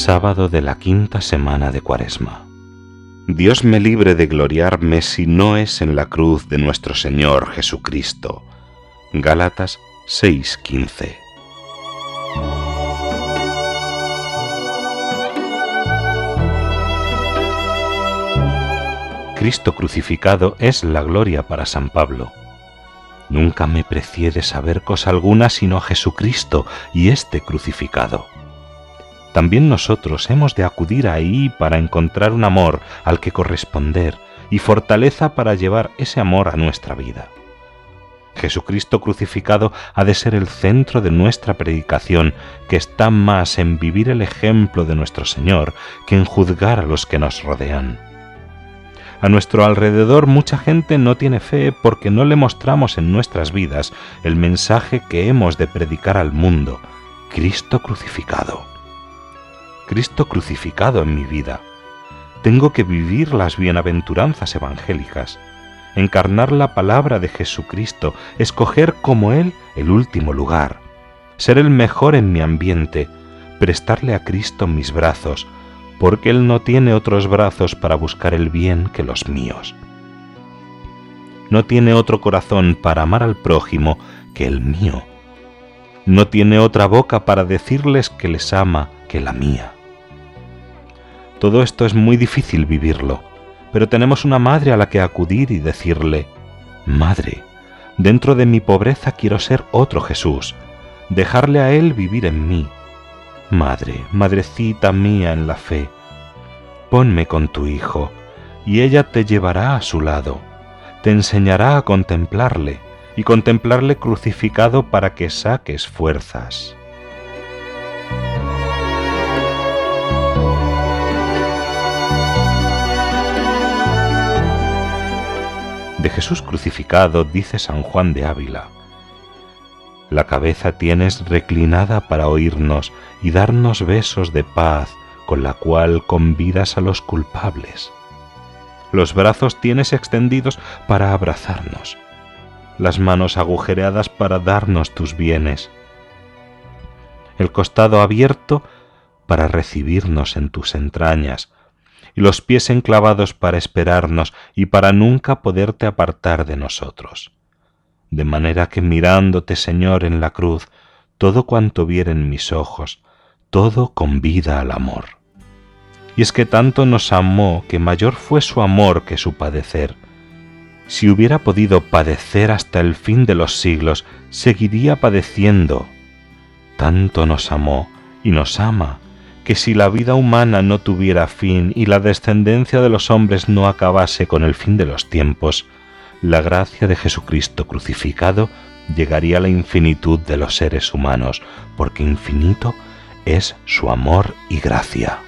Sábado de la quinta semana de Cuaresma. Dios me libre de gloriarme si no es en la cruz de nuestro Señor Jesucristo. Gálatas 6:15 Cristo crucificado es la gloria para San Pablo. Nunca me precié de saber cosa alguna sino a Jesucristo y este crucificado también nosotros hemos de acudir ahí para encontrar un amor al que corresponder y fortaleza para llevar ese amor a nuestra vida. Jesucristo crucificado ha de ser el centro de nuestra predicación, que está más en vivir el ejemplo de nuestro Señor que en juzgar a los que nos rodean. A nuestro alrededor mucha gente no tiene fe porque no le mostramos en nuestras vidas el mensaje que hemos de predicar al mundo, Cristo crucificado. Cristo crucificado en mi vida. Tengo que vivir las bienaventuranzas evangélicas, encarnar la palabra de Jesucristo, escoger como Él el último lugar, ser el mejor en mi ambiente, prestarle a Cristo mis brazos, porque Él no tiene otros brazos para buscar el bien que los míos. No tiene otro corazón para amar al prójimo que el mío. No tiene otra boca para decirles que les ama que la mía. Todo esto es muy difícil vivirlo, pero tenemos una madre a la que acudir y decirle, Madre, dentro de mi pobreza quiero ser otro Jesús, dejarle a Él vivir en mí. Madre, madrecita mía en la fe, ponme con tu Hijo, y ella te llevará a su lado, te enseñará a contemplarle, y contemplarle crucificado para que saques fuerzas. Jesús crucificado dice San Juan de Ávila, La cabeza tienes reclinada para oírnos y darnos besos de paz con la cual convidas a los culpables. Los brazos tienes extendidos para abrazarnos, las manos agujereadas para darnos tus bienes, el costado abierto para recibirnos en tus entrañas, y los pies enclavados para esperarnos y para nunca poderte apartar de nosotros. De manera que mirándote, Señor, en la cruz, todo cuanto vieren mis ojos, todo convida al amor. Y es que tanto nos amó que mayor fue su amor que su padecer. Si hubiera podido padecer hasta el fin de los siglos, seguiría padeciendo. Tanto nos amó y nos ama que si la vida humana no tuviera fin y la descendencia de los hombres no acabase con el fin de los tiempos, la gracia de Jesucristo crucificado llegaría a la infinitud de los seres humanos, porque infinito es su amor y gracia.